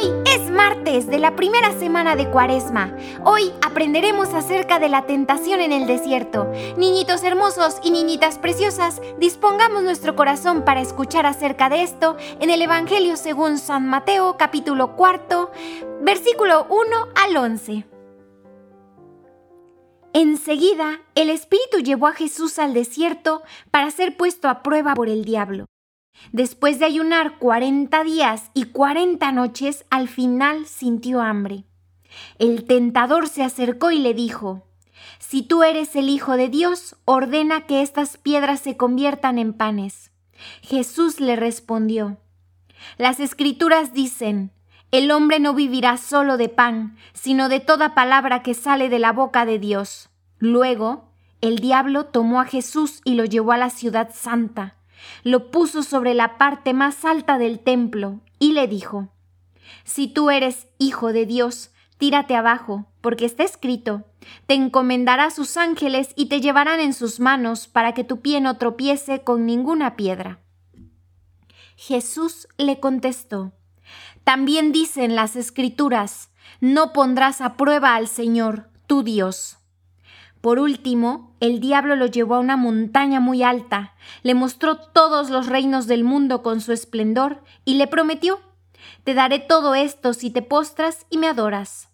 Hoy es martes de la primera semana de Cuaresma. Hoy aprenderemos acerca de la tentación en el desierto. Niñitos hermosos y niñitas preciosas, dispongamos nuestro corazón para escuchar acerca de esto en el Evangelio según San Mateo capítulo cuarto, versículo 1 al 11. Enseguida, el Espíritu llevó a Jesús al desierto para ser puesto a prueba por el diablo. Después de ayunar cuarenta días y cuarenta noches, al final sintió hambre. El tentador se acercó y le dijo, Si tú eres el Hijo de Dios, ordena que estas piedras se conviertan en panes. Jesús le respondió, Las escrituras dicen, El hombre no vivirá solo de pan, sino de toda palabra que sale de la boca de Dios. Luego, el diablo tomó a Jesús y lo llevó a la ciudad santa lo puso sobre la parte más alta del templo y le dijo, Si tú eres hijo de Dios, tírate abajo, porque está escrito, te encomendará sus ángeles y te llevarán en sus manos para que tu pie no tropiece con ninguna piedra. Jesús le contestó, También dicen las escrituras, no pondrás a prueba al Señor, tu Dios. Por último, el diablo lo llevó a una montaña muy alta, le mostró todos los reinos del mundo con su esplendor y le prometió, Te daré todo esto si te postras y me adoras.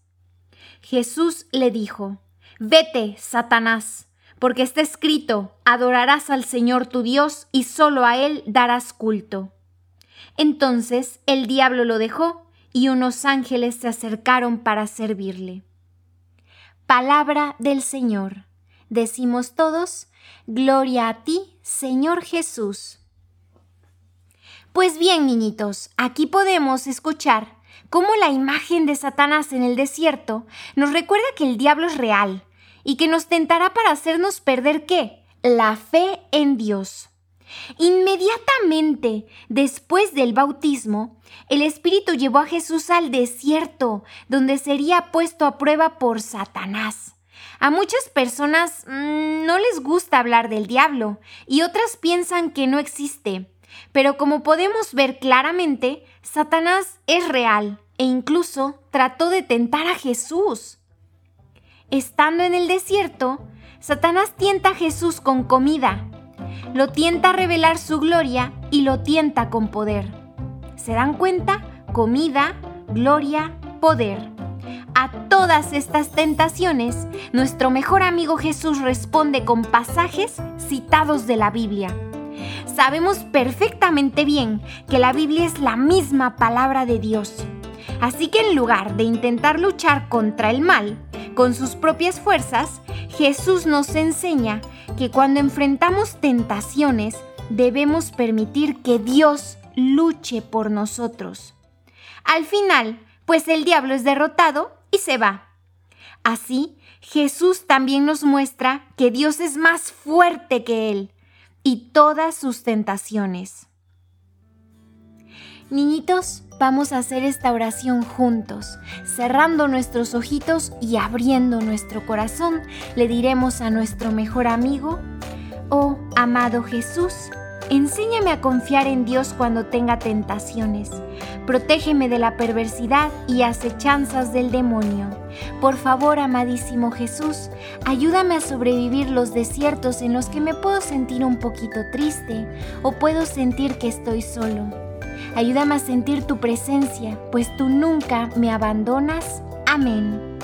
Jesús le dijo, Vete, Satanás, porque está escrito, adorarás al Señor tu Dios y solo a Él darás culto. Entonces el diablo lo dejó y unos ángeles se acercaron para servirle. Palabra del Señor. Decimos todos, Gloria a ti, Señor Jesús. Pues bien, niñitos, aquí podemos escuchar cómo la imagen de Satanás en el desierto nos recuerda que el diablo es real y que nos tentará para hacernos perder qué? La fe en Dios. Inmediatamente después del bautismo, el Espíritu llevó a Jesús al desierto, donde sería puesto a prueba por Satanás. A muchas personas mm, no les gusta hablar del diablo y otras piensan que no existe. Pero como podemos ver claramente, Satanás es real e incluso trató de tentar a Jesús. Estando en el desierto, Satanás tienta a Jesús con comida, lo tienta a revelar su gloria y lo tienta con poder. ¿Se dan cuenta? Comida, gloria, poder. A todas estas tentaciones, nuestro mejor amigo Jesús responde con pasajes citados de la Biblia. Sabemos perfectamente bien que la Biblia es la misma palabra de Dios. Así que en lugar de intentar luchar contra el mal con sus propias fuerzas, Jesús nos enseña que cuando enfrentamos tentaciones debemos permitir que Dios luche por nosotros. Al final, pues el diablo es derrotado y se va. Así, Jesús también nos muestra que Dios es más fuerte que Él y todas sus tentaciones. Niñitos, vamos a hacer esta oración juntos. Cerrando nuestros ojitos y abriendo nuestro corazón, le diremos a nuestro mejor amigo, Oh, amado Jesús, enséñame a confiar en Dios cuando tenga tentaciones. Protégeme de la perversidad y acechanzas del demonio. Por favor, amadísimo Jesús, ayúdame a sobrevivir los desiertos en los que me puedo sentir un poquito triste o puedo sentir que estoy solo. Ayúdame a sentir tu presencia, pues tú nunca me abandonas. Amén.